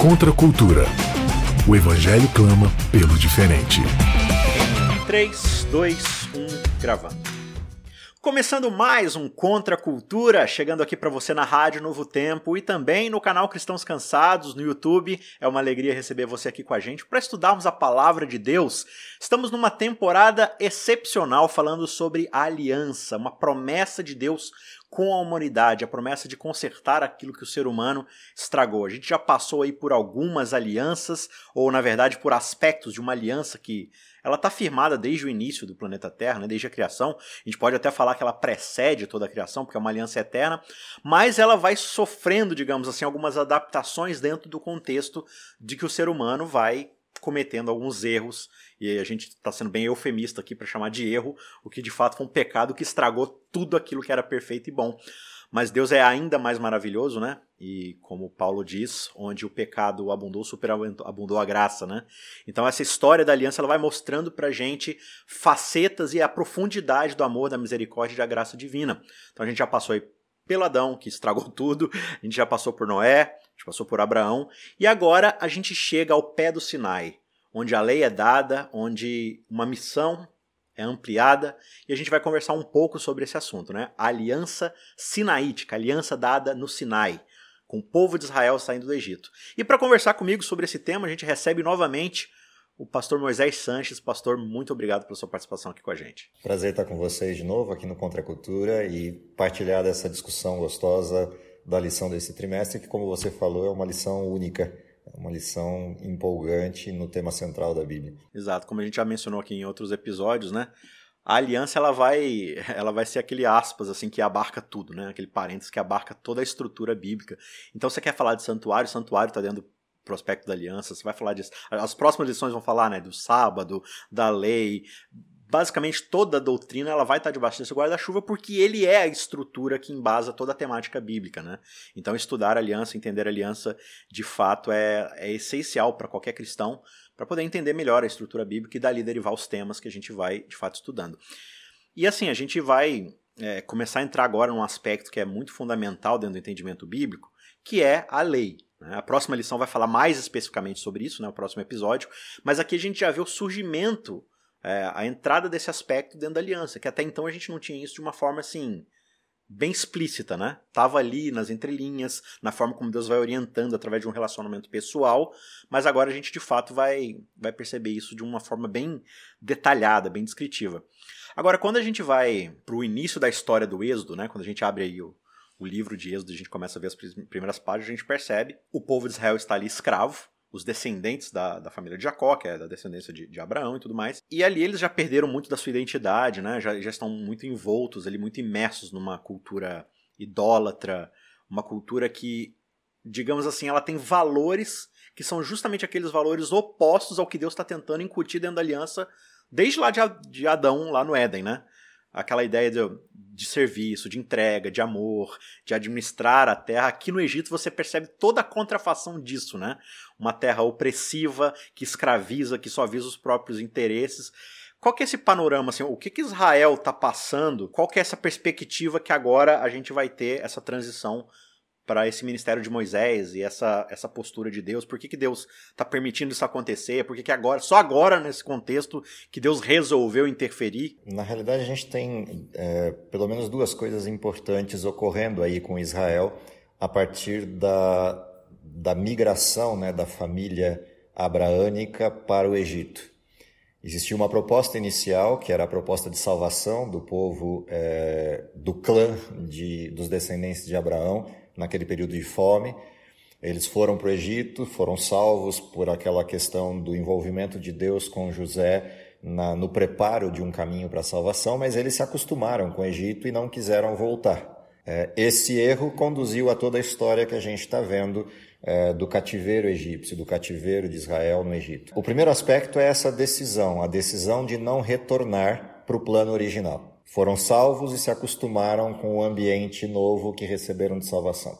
Contra a cultura. O Evangelho clama pelo diferente. 3, 2, 1, gravando. Começando mais um Contra a Cultura, chegando aqui para você na Rádio Novo Tempo e também no canal Cristãos Cansados no YouTube. É uma alegria receber você aqui com a gente para estudarmos a palavra de Deus. Estamos numa temporada excepcional falando sobre a aliança, uma promessa de Deus com a humanidade, a promessa de consertar aquilo que o ser humano estragou. A gente já passou aí por algumas alianças, ou na verdade por aspectos de uma aliança que ela está firmada desde o início do planeta Terra, né, desde a criação. A gente pode até falar que ela precede toda a criação, porque é uma aliança eterna, mas ela vai sofrendo, digamos assim, algumas adaptações dentro do contexto de que o ser humano vai cometendo alguns erros, e a gente está sendo bem eufemista aqui para chamar de erro, o que de fato foi um pecado que estragou tudo aquilo que era perfeito e bom. Mas Deus é ainda mais maravilhoso, né? E como Paulo diz, onde o pecado abundou, superabundou a graça, né? Então essa história da aliança ela vai mostrando pra gente facetas e a profundidade do amor, da misericórdia e da graça divina. Então a gente já passou aí pelo Adão, que estragou tudo, a gente já passou por Noé, a gente passou por Abraão, e agora a gente chega ao pé do Sinai, onde a lei é dada, onde uma missão é ampliada e a gente vai conversar um pouco sobre esse assunto, né? A aliança sinaítica, a aliança dada no Sinai, com o povo de Israel saindo do Egito. E para conversar comigo sobre esse tema, a gente recebe novamente o pastor Moisés Sanches. Pastor, muito obrigado pela sua participação aqui com a gente. Prazer estar com vocês de novo aqui no Contra a Cultura e partilhar dessa discussão gostosa da lição desse trimestre, que, como você falou, é uma lição única é uma lição empolgante no tema central da Bíblia. Exato, como a gente já mencionou aqui em outros episódios, né? A aliança ela vai, ela vai ser aquele aspas assim que abarca tudo, né? Aquele parênteses que abarca toda a estrutura bíblica. Então você quer falar de santuário, santuário está dentro do prospecto da aliança, você vai falar disso. As próximas lições vão falar, né, do sábado, da lei, basicamente toda a doutrina ela vai estar debaixo desse guarda-chuva porque ele é a estrutura que embasa toda a temática bíblica, né? Então estudar aliança, entender aliança, de fato é, é essencial para qualquer cristão para poder entender melhor a estrutura bíblica e dali derivar os temas que a gente vai de fato estudando. E assim a gente vai é, começar a entrar agora num aspecto que é muito fundamental dentro do entendimento bíblico, que é a lei. Né? A próxima lição vai falar mais especificamente sobre isso, né, o próximo episódio, mas aqui a gente já vê o surgimento é, a entrada desse aspecto dentro da aliança, que até então a gente não tinha isso de uma forma assim bem explícita, né? Tava ali nas entrelinhas, na forma como Deus vai orientando através de um relacionamento pessoal, mas agora a gente de fato vai vai perceber isso de uma forma bem detalhada, bem descritiva. Agora, quando a gente vai para o início da história do Êxodo, né? Quando a gente abre aí o, o livro de Êxodo, a gente começa a ver as primeiras páginas, a gente percebe o povo de Israel está ali escravo, os descendentes da, da família de Jacó, que é da descendência de, de, Abraão e tudo mais. E ali eles já perderam muito da sua identidade, né? Já, já estão muito envoltos ali, muito imersos numa cultura idólatra, uma cultura que, digamos assim, ela tem valores que são justamente aqueles valores opostos ao que Deus está tentando incutir dentro da aliança desde lá de, Adão, lá no Éden, né? Aquela ideia de, de serviço, de entrega, de amor, de administrar a terra. Aqui no Egito você percebe toda a contrafação disso, né? Uma terra opressiva, que escraviza, que só visa os próprios interesses. Qual que é esse panorama, assim, o que, que Israel está passando? Qual que é essa perspectiva que agora a gente vai ter essa transição para esse ministério de Moisés e essa, essa postura de Deus? Por que, que Deus está permitindo isso acontecer? Por que, que agora, só agora nesse contexto, que Deus resolveu interferir? Na realidade, a gente tem é, pelo menos duas coisas importantes ocorrendo aí com Israel a partir da, da migração né, da família abraânica para o Egito. Existia uma proposta inicial, que era a proposta de salvação do povo é, do clã de, dos descendentes de Abraão, naquele período de fome. Eles foram para o Egito, foram salvos por aquela questão do envolvimento de Deus com José na, no preparo de um caminho para a salvação, mas eles se acostumaram com o Egito e não quiseram voltar. É, esse erro conduziu a toda a história que a gente está vendo é, do cativeiro egípcio, do cativeiro de Israel no Egito. O primeiro aspecto é essa decisão, a decisão de não retornar para o plano original. Foram salvos e se acostumaram com o ambiente novo que receberam de salvação.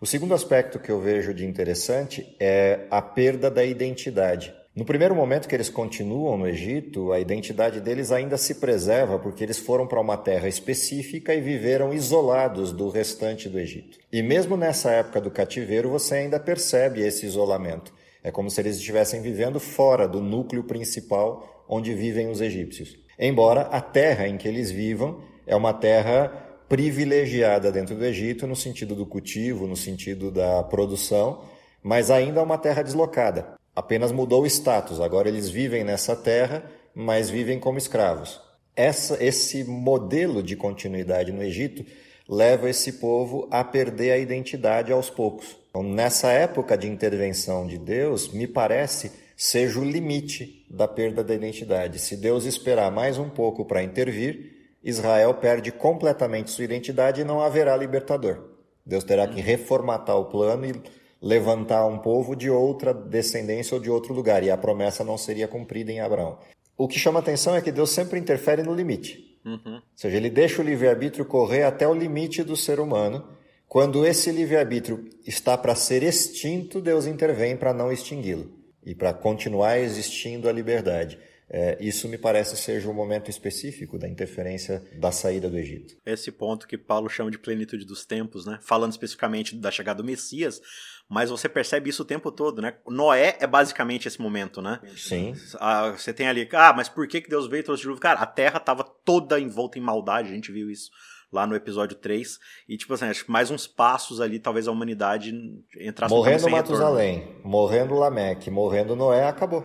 O segundo aspecto que eu vejo de interessante é a perda da identidade. No primeiro momento que eles continuam no Egito, a identidade deles ainda se preserva porque eles foram para uma terra específica e viveram isolados do restante do Egito. E mesmo nessa época do cativeiro, você ainda percebe esse isolamento. É como se eles estivessem vivendo fora do núcleo principal onde vivem os egípcios. Embora a terra em que eles vivam é uma terra privilegiada dentro do Egito no sentido do cultivo, no sentido da produção, mas ainda é uma terra deslocada. Apenas mudou o status. Agora eles vivem nessa terra, mas vivem como escravos. Essa, esse modelo de continuidade no Egito leva esse povo a perder a identidade aos poucos. Então, nessa época de intervenção de Deus, me parece seja o limite da perda da identidade. Se Deus esperar mais um pouco para intervir, Israel perde completamente sua identidade e não haverá libertador. Deus terá que reformatar o plano e levantar um povo de outra descendência ou de outro lugar, e a promessa não seria cumprida em Abraão. O que chama atenção é que Deus sempre interfere no limite. Uhum. Ou seja, ele deixa o livre-arbítrio correr até o limite do ser humano. Quando esse livre-arbítrio está para ser extinto, Deus intervém para não extingui-lo e para continuar existindo a liberdade. É, isso me parece seja um momento específico da interferência da saída do Egito. Esse ponto que Paulo chama de plenitude dos tempos, né? falando especificamente da chegada do Messias, mas você percebe isso o tempo todo, né? Noé é basicamente esse momento, né? Sim. Ah, você tem ali, ah, mas por que, que Deus veio e trouxe dilúvio? Cara, a terra estava toda envolta em maldade, a gente viu isso lá no episódio 3. E, tipo assim, acho que mais uns passos ali, talvez a humanidade entrasse Morrendo Matusalém, retorno. morrendo Lameque, morrendo Noé, acabou.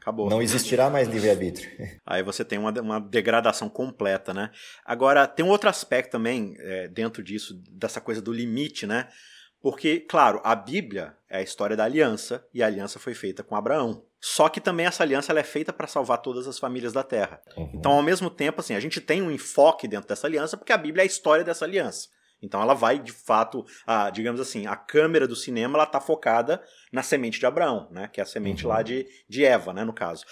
Acabou. Não existirá mais livre-arbítrio. Aí você tem uma, uma degradação completa, né? Agora, tem um outro aspecto também é, dentro disso, dessa coisa do limite, né? Porque, claro, a Bíblia é a história da aliança e a aliança foi feita com Abraão. Só que também essa aliança ela é feita para salvar todas as famílias da terra. Uhum. Então, ao mesmo tempo, assim, a gente tem um enfoque dentro dessa aliança porque a Bíblia é a história dessa aliança. Então ela vai, de fato, a, digamos assim, a câmera do cinema ela está focada na semente de Abraão, né? Que é a semente uhum. lá de, de Eva, né, no caso.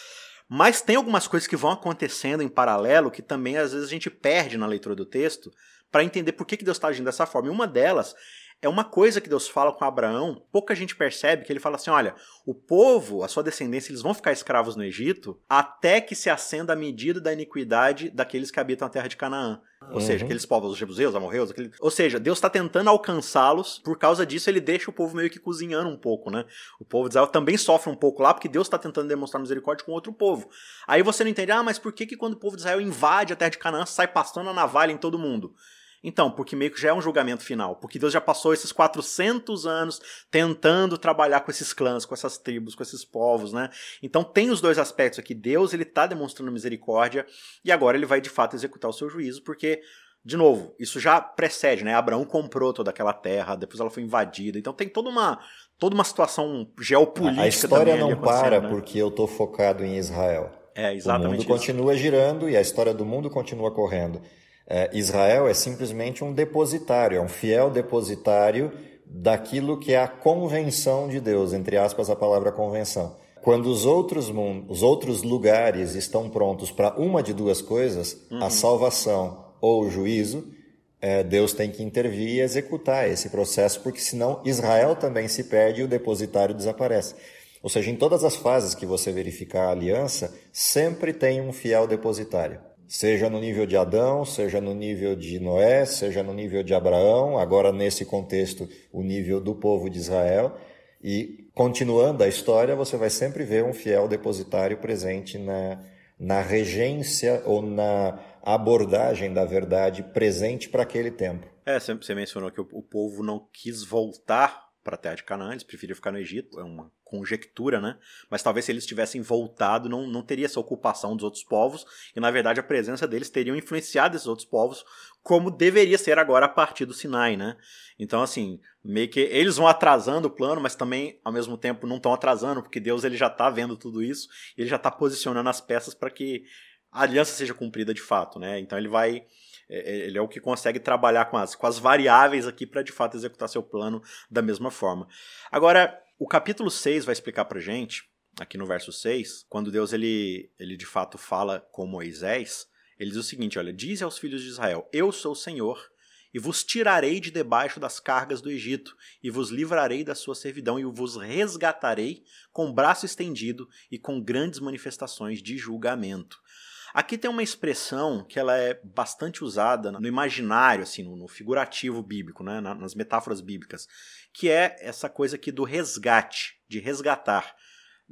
Mas tem algumas coisas que vão acontecendo em paralelo que também às vezes a gente perde na leitura do texto para entender por que, que Deus está agindo dessa forma. E uma delas é uma coisa que Deus fala com Abraão, pouca gente percebe que ele fala assim: olha, o povo, a sua descendência, eles vão ficar escravos no Egito até que se acenda a medida da iniquidade daqueles que habitam a terra de Canaã. Ou uhum. seja, aqueles povos, os jebuseus, amorreus, aquele... ou seja, Deus está tentando alcançá-los, por causa disso ele deixa o povo meio que cozinhando um pouco, né? O povo de Israel também sofre um pouco lá, porque Deus está tentando demonstrar misericórdia com outro povo. Aí você não entende, ah, mas por que, que quando o povo de Israel invade a terra de Canaã, sai passando a navalha em todo mundo? Então, porque meio que já é um julgamento final, porque Deus já passou esses 400 anos tentando trabalhar com esses clãs, com essas tribos, com esses povos, né? Então tem os dois aspectos aqui. Deus, ele tá demonstrando misericórdia e agora ele vai de fato executar o seu juízo, porque de novo, isso já precede, né? Abraão comprou toda aquela terra, depois ela foi invadida. Então tem toda uma toda uma situação geopolítica A história não para né? porque eu tô focado em Israel. É, exatamente. O mundo isso. continua girando e a história do mundo continua correndo. É, Israel é simplesmente um depositário, é um fiel depositário daquilo que é a convenção de Deus, entre aspas a palavra convenção. Quando os outros, os outros lugares estão prontos para uma de duas coisas, uhum. a salvação ou o juízo, é, Deus tem que intervir e executar esse processo, porque senão Israel também se perde e o depositário desaparece. Ou seja, em todas as fases que você verificar a aliança, sempre tem um fiel depositário seja no nível de Adão, seja no nível de Noé, seja no nível de Abraão, agora nesse contexto, o nível do povo de Israel. E continuando a história, você vai sempre ver um fiel depositário presente na, na regência ou na abordagem da verdade presente para aquele tempo. É, você mencionou que o povo não quis voltar para a terra de Canaã, eles preferiram ficar no Egito, é uma conjectura, né? Mas talvez se eles tivessem voltado, não, não teria essa ocupação dos outros povos, e na verdade a presença deles teria influenciado esses outros povos, como deveria ser agora a partir do Sinai, né? Então, assim, meio que eles vão atrasando o plano, mas também, ao mesmo tempo, não estão atrasando, porque Deus ele já está vendo tudo isso, e ele já está posicionando as peças para que a aliança seja cumprida de fato, né? Então ele vai ele é o que consegue trabalhar com as, com as variáveis aqui para de fato executar seu plano da mesma forma. Agora, o capítulo 6 vai explicar para gente, aqui no verso 6, quando Deus ele, ele de fato fala com Moisés, ele diz o seguinte: olha, diz aos filhos de Israel: Eu sou o Senhor e vos tirarei de debaixo das cargas do Egito, e vos livrarei da sua servidão, e vos resgatarei com braço estendido e com grandes manifestações de julgamento. Aqui tem uma expressão que ela é bastante usada no imaginário, assim, no, figurativo bíblico, né, nas metáforas bíblicas, que é essa coisa aqui do resgate, de resgatar.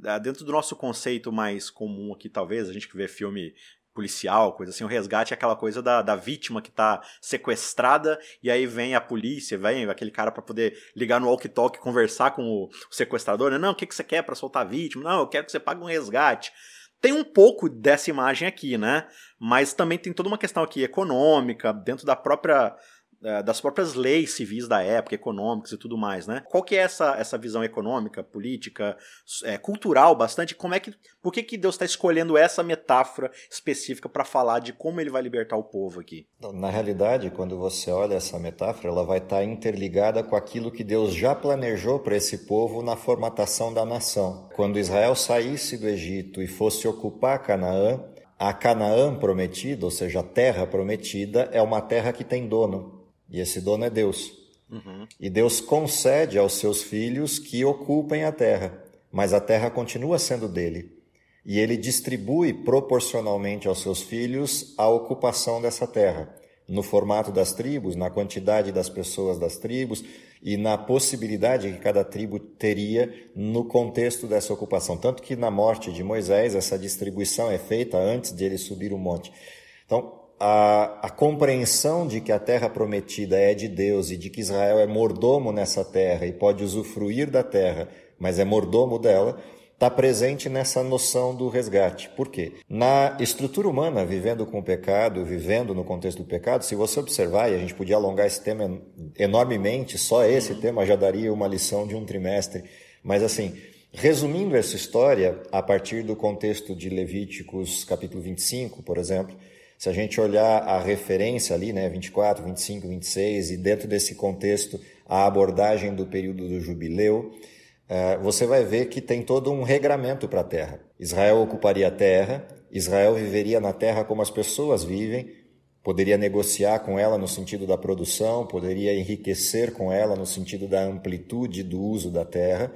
Ah, dentro do nosso conceito mais comum aqui, talvez, a gente que vê filme policial, coisa assim, o resgate é aquela coisa da, da vítima que está sequestrada e aí vem a polícia, vem aquele cara para poder ligar no walkie-talkie, conversar com o, sequestrador, né? Não, o que, que você quer para soltar a vítima? Não, eu quero que você pague um resgate. Tem um pouco dessa imagem aqui, né? Mas também tem toda uma questão aqui econômica, dentro da própria das próprias leis civis da época, econômicas e tudo mais, né? Qual que é essa, essa visão econômica, política, é, cultural bastante? Como é que, por que, que Deus está escolhendo essa metáfora específica para falar de como ele vai libertar o povo aqui? Na realidade, quando você olha essa metáfora, ela vai estar tá interligada com aquilo que Deus já planejou para esse povo na formatação da nação. Quando Israel saísse do Egito e fosse ocupar Canaã, a Canaã prometida, ou seja, a terra prometida, é uma terra que tem dono. E esse dono é Deus. Uhum. E Deus concede aos seus filhos que ocupem a terra, mas a terra continua sendo dele. E ele distribui proporcionalmente aos seus filhos a ocupação dessa terra, no formato das tribos, na quantidade das pessoas das tribos e na possibilidade que cada tribo teria no contexto dessa ocupação. Tanto que na morte de Moisés, essa distribuição é feita antes de ele subir o monte. Então, a, a, compreensão de que a terra prometida é de Deus e de que Israel é mordomo nessa terra e pode usufruir da terra, mas é mordomo dela, está presente nessa noção do resgate. Por quê? Na estrutura humana, vivendo com o pecado, vivendo no contexto do pecado, se você observar, e a gente podia alongar esse tema enormemente, só esse tema já daria uma lição de um trimestre, mas assim, resumindo essa história, a partir do contexto de Levíticos capítulo 25, por exemplo, se a gente olhar a referência ali, né, 24, 25, 26, e dentro desse contexto a abordagem do período do jubileu, uh, você vai ver que tem todo um regramento para a terra. Israel ocuparia a terra, Israel viveria na terra como as pessoas vivem, poderia negociar com ela no sentido da produção, poderia enriquecer com ela no sentido da amplitude do uso da terra,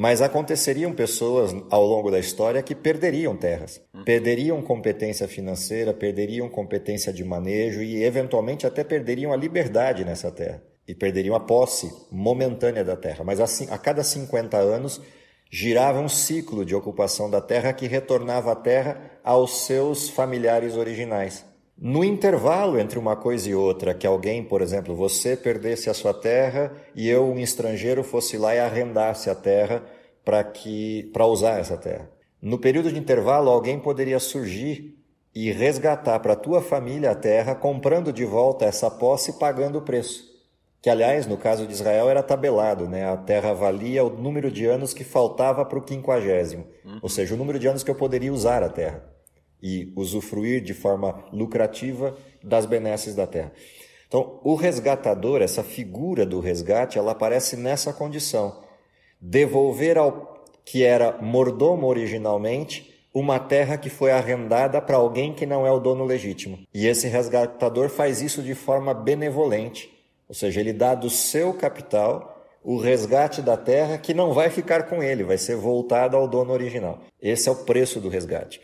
mas aconteceriam pessoas ao longo da história que perderiam terras, uhum. perderiam competência financeira, perderiam competência de manejo e, eventualmente, até perderiam a liberdade nessa terra e perderiam a posse momentânea da terra. Mas assim, a cada 50 anos girava um ciclo de ocupação da terra que retornava a terra aos seus familiares originais. No intervalo entre uma coisa e outra, que alguém, por exemplo, você perdesse a sua terra e eu, um estrangeiro, fosse lá e arrendasse a terra para que para usar essa terra. No período de intervalo, alguém poderia surgir e resgatar para a tua família a terra, comprando de volta essa posse e pagando o preço. Que, aliás, no caso de Israel era tabelado, né? A terra valia o número de anos que faltava para o quinquagésimo, uhum. ou seja, o número de anos que eu poderia usar a terra e usufruir de forma lucrativa das benesses da terra. Então, o resgatador, essa figura do resgate, ela aparece nessa condição: devolver ao que era mordomo originalmente uma terra que foi arrendada para alguém que não é o dono legítimo. E esse resgatador faz isso de forma benevolente, ou seja, ele dá do seu capital o resgate da terra que não vai ficar com ele, vai ser voltado ao dono original. Esse é o preço do resgate.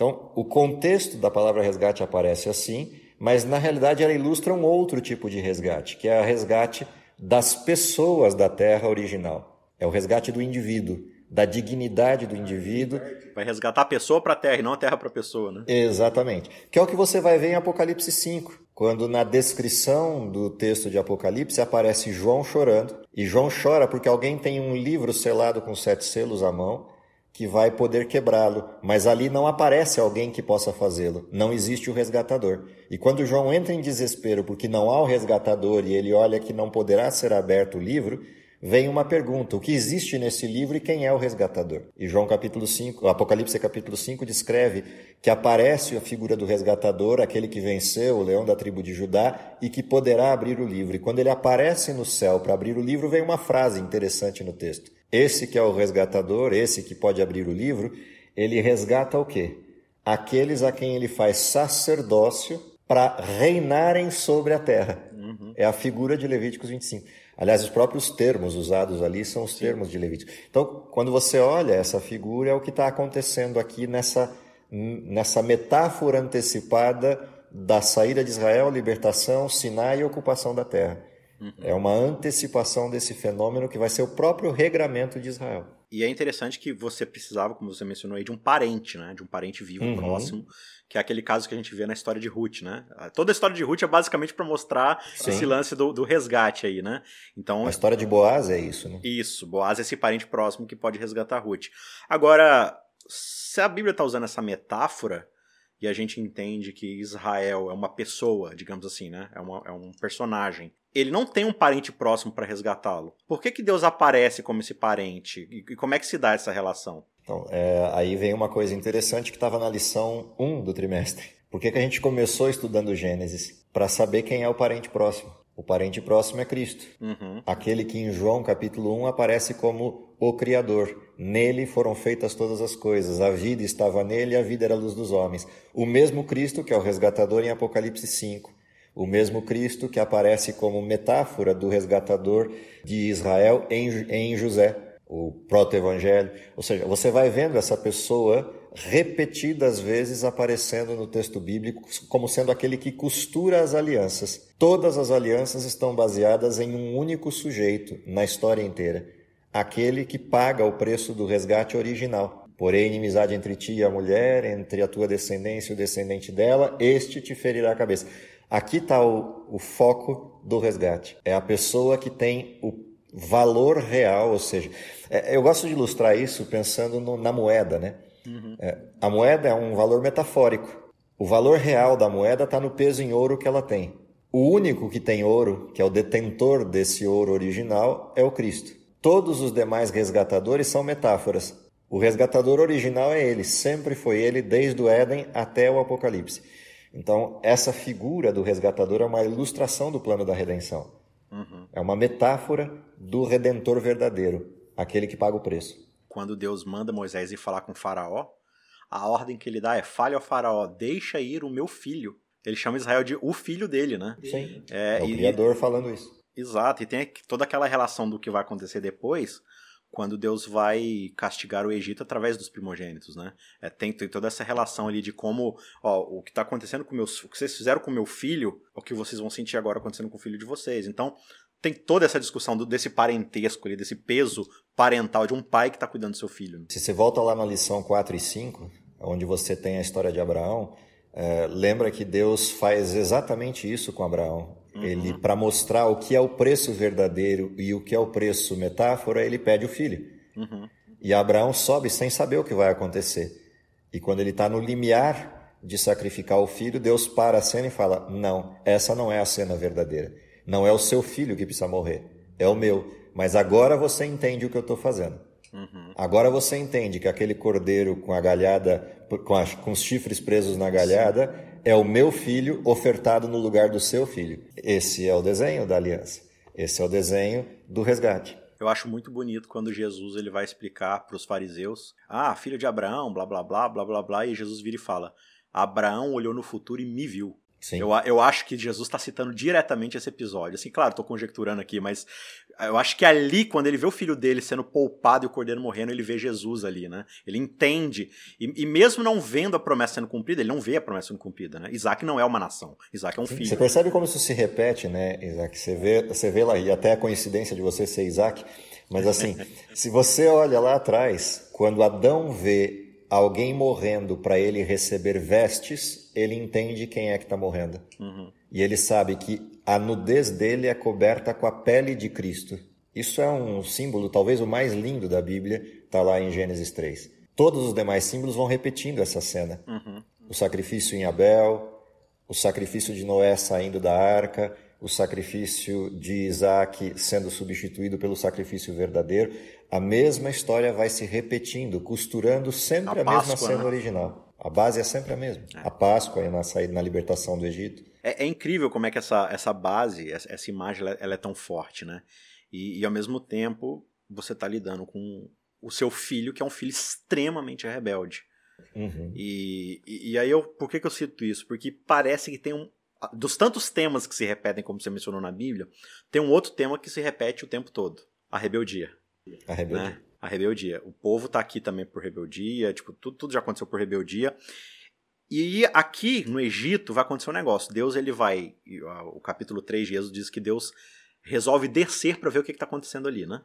Então, o contexto da palavra resgate aparece assim, mas na realidade ela ilustra um outro tipo de resgate, que é o resgate das pessoas da terra original. É o resgate do indivíduo, da dignidade do indivíduo. Vai resgatar a pessoa para a terra e não a terra para a pessoa, né? Exatamente. Que é o que você vai ver em Apocalipse 5, quando na descrição do texto de Apocalipse aparece João chorando. E João chora porque alguém tem um livro selado com sete selos à mão que vai poder quebrá-lo, mas ali não aparece alguém que possa fazê-lo. Não existe o resgatador. E quando João entra em desespero porque não há o resgatador e ele olha que não poderá ser aberto o livro, vem uma pergunta: o que existe nesse livro e quem é o resgatador? E João capítulo 5, Apocalipse capítulo 5 descreve que aparece a figura do resgatador, aquele que venceu, o leão da tribo de Judá, e que poderá abrir o livro. E quando ele aparece no céu para abrir o livro, vem uma frase interessante no texto. Esse que é o resgatador, esse que pode abrir o livro, ele resgata o quê? Aqueles a quem ele faz sacerdócio para reinarem sobre a terra. Uhum. É a figura de Levíticos 25. Aliás, os próprios termos usados ali são os Sim. termos de Levíticos. Então, quando você olha essa figura, é o que está acontecendo aqui nessa, nessa metáfora antecipada da saída de Israel, libertação, Sinai e ocupação da terra. Uhum. É uma antecipação desse fenômeno que vai ser o próprio regramento de Israel. E é interessante que você precisava, como você mencionou aí, de um parente, né? De um parente vivo, uhum. próximo, que é aquele caso que a gente vê na história de Ruth, né? Toda a história de Ruth é basicamente para mostrar Sim. esse lance do, do, resgate aí, né? Então, a história de Boaz é isso, né? Isso, Boaz é esse parente próximo que pode resgatar Ruth. Agora, se a Bíblia está usando essa metáfora, e a gente entende que Israel é uma pessoa, digamos assim, né? É, uma, é um personagem. Ele não tem um parente próximo para resgatá-lo. Por que, que Deus aparece como esse parente? E, e como é que se dá essa relação? Então, é, aí vem uma coisa interessante que estava na lição 1 do trimestre. Por que, que a gente começou estudando Gênesis? Para saber quem é o parente próximo. O parente próximo é Cristo. Uhum. Aquele que em João capítulo 1 aparece como o Criador. Nele foram feitas todas as coisas. A vida estava nele e a vida era a luz dos homens. O mesmo Cristo que é o resgatador em Apocalipse 5. O mesmo Cristo que aparece como metáfora do resgatador de Israel em, em José, o proto-evangelho. Ou seja, você vai vendo essa pessoa repetidas vezes aparecendo no texto bíblico como sendo aquele que costura as alianças. Todas as alianças estão baseadas em um único sujeito na história inteira, aquele que paga o preço do resgate original. Porém, inimizade entre ti e a mulher, entre a tua descendência e o descendente dela, este te ferirá a cabeça. Aqui está o, o foco do resgate. É a pessoa que tem o valor real, ou seja, é, eu gosto de ilustrar isso pensando no, na moeda, né? Uhum. É, a moeda é um valor metafórico. O valor real da moeda está no peso em ouro que ela tem. O único que tem ouro, que é o detentor desse ouro original, é o Cristo. Todos os demais resgatadores são metáforas. O resgatador original é ele, sempre foi ele, desde o Éden até o Apocalipse. Então, essa figura do resgatador é uma ilustração do plano da redenção. Uhum. É uma metáfora do redentor verdadeiro, aquele que paga o preço quando Deus manda Moisés ir falar com o Faraó, a ordem que ele dá é: fale ao Faraó, deixa ir o meu filho. Ele chama Israel de o filho dele, né? Sim. É, é o e, Criador falando isso. Exato, e tem toda aquela relação do que vai acontecer depois, quando Deus vai castigar o Egito através dos primogênitos, né? É, tem, tem, toda essa relação ali de como, ó, o que está acontecendo com meus, o que vocês fizeram com meu filho, é o que vocês vão sentir agora acontecendo com o filho de vocês. Então, tem toda essa discussão do, desse parentesco ali, desse peso parental de um pai que está cuidando do seu filho. Se você volta lá na lição 4 e 5, onde você tem a história de Abraão, é, lembra que Deus faz exatamente isso com Abraão. Uhum. Ele, para mostrar o que é o preço verdadeiro e o que é o preço metáfora, ele pede o filho. Uhum. E Abraão sobe sem saber o que vai acontecer. E quando ele está no limiar de sacrificar o filho, Deus para a cena e fala: Não, essa não é a cena verdadeira. Não é o seu filho que precisa morrer, é o meu. Mas agora você entende o que eu estou fazendo. Uhum. Agora você entende que aquele cordeiro com a galhada, com, a, com, os chifres presos na galhada, Sim. É o meu filho ofertado no lugar do seu filho. Esse é o desenho da aliança. Esse é o desenho do resgate. Eu acho muito bonito quando Jesus ele vai explicar para os fariseus: Ah, filho de Abraão, blá blá blá blá blá blá, e Jesus vira e fala: Abraão olhou no futuro e me viu. Eu, eu acho que Jesus está citando diretamente esse episódio. Assim, claro, estou conjecturando aqui, mas eu acho que ali, quando ele vê o filho dele sendo poupado e o cordeiro morrendo, ele vê Jesus ali, né? Ele entende. E, e, mesmo não vendo a promessa sendo cumprida, ele não vê a promessa sendo cumprida, né? Isaac não é uma nação. Isaac é um Sim, filho. Você percebe como isso se repete, né, Isaac? Você vê, você vê lá, e até a coincidência de você ser Isaac, mas assim, se você olha lá atrás, quando Adão vê alguém morrendo para ele receber vestes, ele entende quem é que está morrendo. Uhum. E ele sabe que a nudez dele é coberta com a pele de Cristo. Isso é um símbolo, talvez o mais lindo da Bíblia, está lá em Gênesis 3. Todos os demais símbolos vão repetindo essa cena. Uhum. O sacrifício em Abel, o sacrifício de Noé saindo da arca, o sacrifício de Isaac sendo substituído pelo sacrifício verdadeiro, a mesma história vai se repetindo, costurando sempre a, a Páscoa, mesma cena né? original. A base é sempre a mesma. É. A Páscoa na saída, na libertação do Egito. É, é, incrível como é que essa, essa base, essa, essa imagem, ela, ela, é tão forte, né? E, e ao mesmo tempo você está lidando com o seu filho, que é um filho extremamente rebelde. Uhum. E, e, e, aí eu, por que, que eu cito isso? Porque parece que tem um, dos tantos temas que se repetem, como você mencionou na Bíblia, tem um outro tema que se repete o tempo todo: a rebeldia. A rebeldia. Né? A rebeldia. O povo tá aqui também por rebeldia, tipo, tudo, tudo já aconteceu por rebeldia. E aqui no Egito vai acontecer um negócio. Deus ele vai, o capítulo 3 de Jesus diz que Deus resolve descer para ver o que está acontecendo ali, né?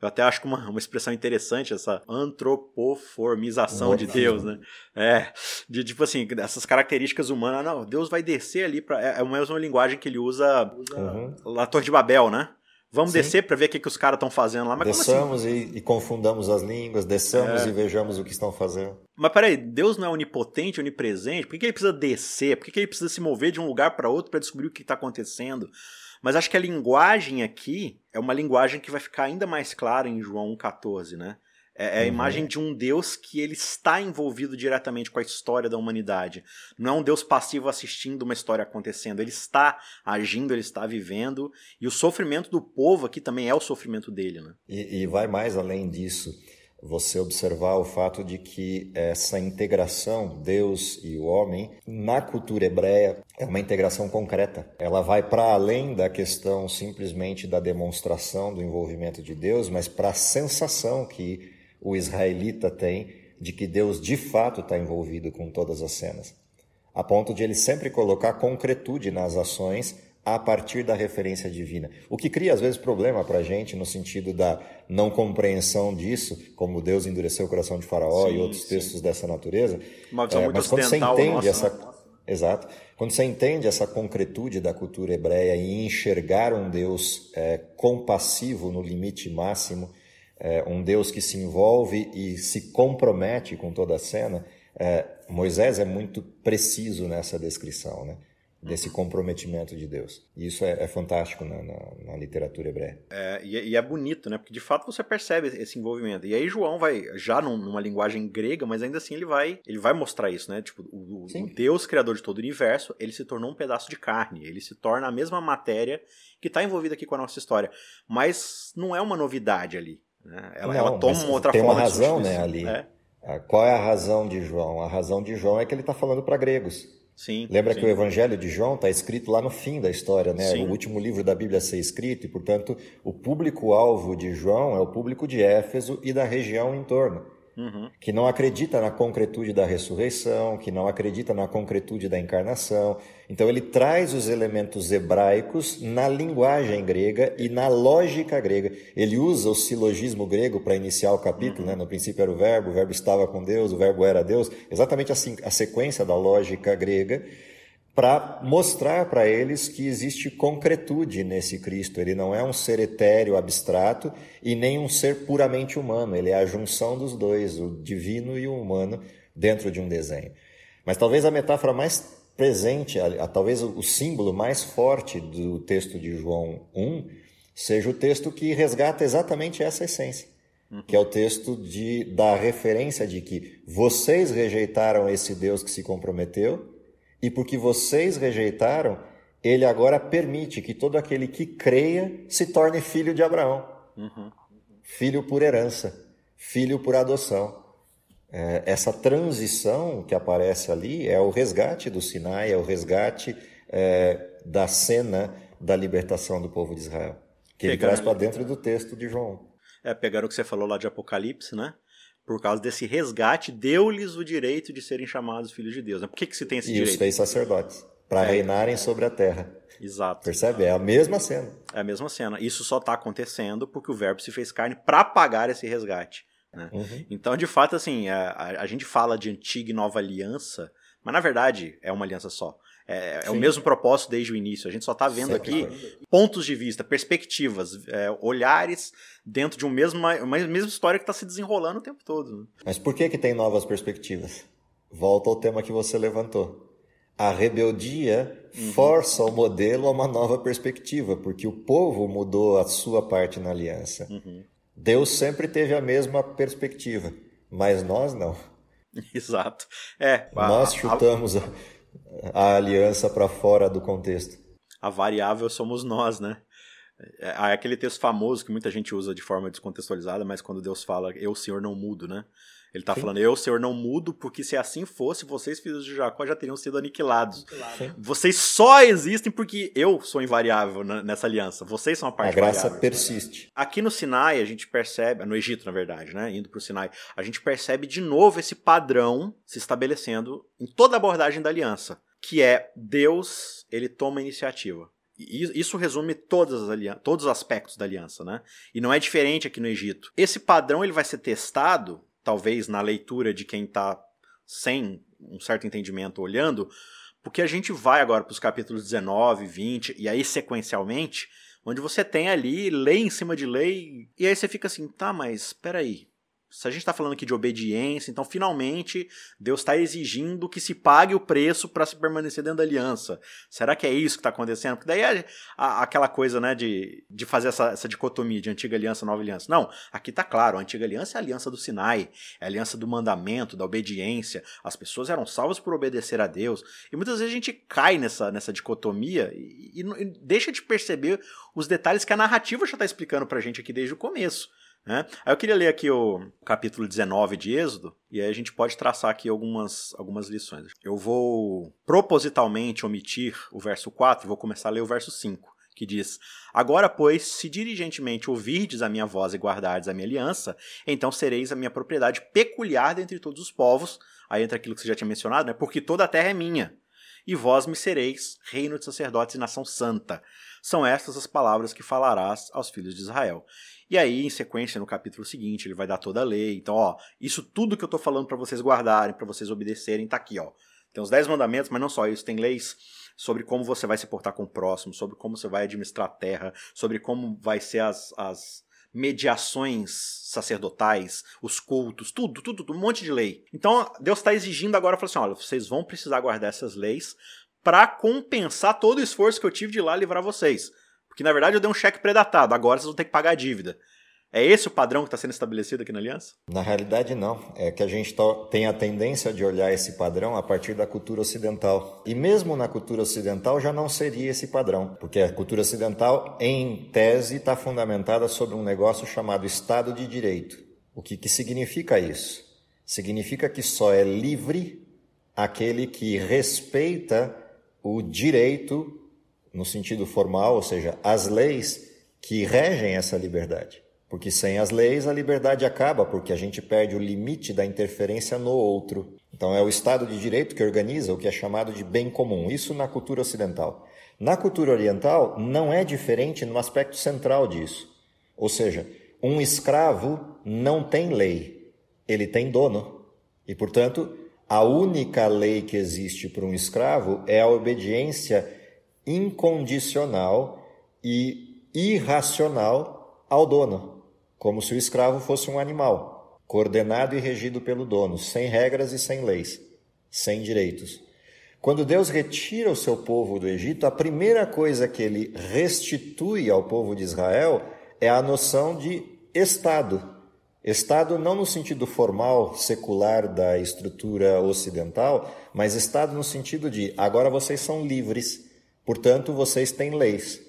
Eu até acho uma, uma expressão interessante, essa antropoformização de Deus, né? É, de tipo assim, essas características humanas, não, Deus vai descer ali para é, é a mesma linguagem que ele usa uhum. na Torre de Babel, né? Vamos Sim. descer para ver o que, que os caras estão fazendo lá. Mas Desçamos assim? e, e, confundamos as línguas, desçamos é. e vejamos o que estão fazendo. Mas peraí, Deus não é onipotente, onipresente? Por que, que ele precisa descer? Por que, que ele precisa se mover de um lugar para outro para descobrir o que está acontecendo? Mas acho que a linguagem aqui é uma linguagem que vai ficar ainda mais clara em João 1,14, né? É, é a uhum. imagem de um Deus que ele está envolvido diretamente com a história da humanidade. Não é um Deus passivo assistindo uma história acontecendo. Ele está agindo, ele está vivendo. E o sofrimento do povo aqui também é o sofrimento dele. Né? E, e vai mais além disso. Você observar o fato de que essa integração, Deus e o homem, na cultura hebreia, é uma integração concreta. Ela vai para além da questão simplesmente da demonstração do envolvimento de Deus, mas para a sensação que o israelita tem de que Deus de fato está envolvido com todas as cenas, a ponto de ele sempre colocar concretude nas ações a partir da referência divina. O que cria às vezes problema para a gente no sentido da não compreensão disso, como Deus endureceu o coração de Faraó sim, e outros sim. textos dessa natureza. É, mas quando você entende nossa, essa né? Exato. Quando você entende essa concretude da cultura hebreia e enxergar um Deus é, compassivo no limite máximo, é, um Deus que se envolve e se compromete com toda a cena, é, Moisés é muito preciso nessa descrição, né? Desse comprometimento de Deus. E isso é, é fantástico na, na, na, literatura hebreia. É, e, é, e, é bonito, né? Porque de fato você percebe esse envolvimento. E aí João vai, já num, numa linguagem grega, mas ainda assim ele vai, ele vai mostrar isso, né? Tipo, o, o, Deus criador de todo o universo, ele se tornou um pedaço de carne. Ele se torna a mesma matéria que está envolvida aqui com a nossa história. Mas não é uma novidade ali. Né? Ela, Não, ela toma uma outra tem forma. Tem uma razão, né, ali. É. Qual é a razão de João? A razão de João é que ele está falando para gregos. Sim, Lembra sim. que o Evangelho de João está escrito lá no fim da história, né? Sim. O último livro da Bíblia a ser escrito, e, portanto, o público-alvo de João é o público de Éfeso e da região em torno uhum. que não acredita na concretude da ressurreição, que não acredita na concretude da encarnação. Então ele traz os elementos hebraicos na linguagem grega e na lógica grega. Ele usa o silogismo grego para iniciar o capítulo, uhum. né? No princípio era o verbo, o verbo estava com Deus, o verbo era Deus, exatamente assim a sequência da lógica grega para mostrar para eles que existe concretude nesse Cristo. Ele não é um ser etéreo, abstrato, e nem um ser puramente humano. Ele é a junção dos dois, o divino e o humano, dentro de um desenho. Mas talvez a metáfora mais presente, a, a, talvez o, o símbolo mais forte do texto de João 1, seja o texto que resgata exatamente essa essência. Que é o texto de, da referência de que vocês rejeitaram esse Deus que se comprometeu, e porque vocês rejeitaram, ele agora permite que todo aquele que creia se torne filho de Abraão. Uhum. Filho por herança, filho por adoção. É, essa transição que aparece ali é o resgate do Sinai, é o resgate é, da cena da libertação do povo de Israel, que ele traz para dentro do texto de João. É, pegaram o que você falou lá de Apocalipse, né? Por causa desse resgate, deu-lhes o direito de serem chamados filhos de Deus. Né? Por que, que se tem esse e direito? E os fez sacerdotes, para é. reinarem sobre a terra. Exato. Percebe? É a mesma cena. É a mesma cena. Isso só está acontecendo porque o verbo se fez carne para pagar esse resgate. Né? Uhum. Então, de fato, assim, a, a, a gente fala de antiga e nova aliança, mas na verdade é uma aliança só. É, é o mesmo propósito desde o início. A gente só está vendo Sempre aqui foi. pontos de vista, perspectivas, é, olhares dentro de um mesmo, uma mesma história que está se desenrolando o tempo todo. Né? Mas por que, que tem novas perspectivas? Volta ao tema que você levantou. A rebeldia uhum. força o modelo a uma nova perspectiva, porque o povo mudou a sua parte na aliança. Uhum. Deus sempre teve a mesma perspectiva, mas nós não. Exato. É, nós chutamos a, a aliança para fora do contexto. A variável somos nós, né? É aquele texto famoso que muita gente usa de forma descontextualizada, mas quando Deus fala, eu, Senhor, não mudo, né? Ele está falando, eu, Senhor, não mudo, porque se assim fosse, vocês, filhos de Jacó, já teriam sido aniquilados. Sim. Vocês só existem porque eu sou invariável nessa aliança. Vocês são a parte A graça variável. persiste. Aqui no Sinai, a gente percebe, no Egito, na verdade, né? Indo para o Sinai, a gente percebe de novo esse padrão se estabelecendo em toda a abordagem da aliança, que é Deus, ele toma a iniciativa. Isso resume todas as todos os aspectos da aliança, né? E não é diferente aqui no Egito. Esse padrão ele vai ser testado talvez na leitura de quem está sem um certo entendimento olhando, porque a gente vai agora para os capítulos 19, 20 e aí sequencialmente, onde você tem ali lei em cima de lei, e aí você fica assim, tá, mas espera aí. Se a gente está falando aqui de obediência, então finalmente Deus está exigindo que se pague o preço para se permanecer dentro da aliança. Será que é isso que está acontecendo? Porque daí é aquela coisa né, de, de fazer essa, essa dicotomia de antiga aliança nova aliança. Não, aqui está claro: a antiga aliança é a aliança do Sinai, é a aliança do mandamento, da obediência. As pessoas eram salvas por obedecer a Deus. E muitas vezes a gente cai nessa, nessa dicotomia e, e deixa de perceber os detalhes que a narrativa já está explicando para a gente aqui desde o começo. Né? Aí eu queria ler aqui o capítulo 19 de Êxodo, e aí a gente pode traçar aqui algumas, algumas lições. Eu vou propositalmente omitir o verso 4 e vou começar a ler o verso 5, que diz: Agora, pois, se diligentemente ouvirdes a minha voz e guardardes a minha aliança, então sereis a minha propriedade peculiar dentre todos os povos. Aí entra aquilo que você já tinha mencionado, né? Porque toda a terra é minha. E vós me sereis reino de sacerdotes e nação santa. São estas as palavras que falarás aos filhos de Israel. E aí, em sequência, no capítulo seguinte, ele vai dar toda a lei. Então, ó, isso tudo que eu tô falando para vocês guardarem, para vocês obedecerem, tá aqui, ó. Tem os dez mandamentos, mas não só isso, tem leis sobre como você vai se portar com o próximo, sobre como você vai administrar a terra, sobre como vai ser as, as mediações sacerdotais, os cultos, tudo, tudo, tudo, um monte de lei. Então, Deus está exigindo agora, falou assim, olha, vocês vão precisar guardar essas leis para compensar todo o esforço que eu tive de ir lá livrar vocês. Porque na verdade eu dei um cheque predatado, agora vocês vão ter que pagar a dívida. É esse o padrão que está sendo estabelecido aqui na aliança? Na realidade, não. É que a gente tem a tendência de olhar esse padrão a partir da cultura ocidental. E mesmo na cultura ocidental já não seria esse padrão, porque a cultura ocidental, em tese, está fundamentada sobre um negócio chamado Estado de Direito. O que, que significa isso? Significa que só é livre aquele que respeita o direito no sentido formal, ou seja, as leis que regem essa liberdade. Porque sem as leis a liberdade acaba, porque a gente perde o limite da interferência no outro. Então é o Estado de Direito que organiza o que é chamado de bem comum, isso na cultura ocidental. Na cultura oriental não é diferente no aspecto central disso. Ou seja, um escravo não tem lei, ele tem dono. E, portanto, a única lei que existe para um escravo é a obediência incondicional e irracional ao dono, como se o escravo fosse um animal, coordenado e regido pelo dono, sem regras e sem leis, sem direitos. Quando Deus retira o seu povo do Egito, a primeira coisa que ele restitui ao povo de Israel é a noção de Estado. Estado não no sentido formal, secular da estrutura ocidental, mas Estado no sentido de agora vocês são livres Portanto, vocês têm leis,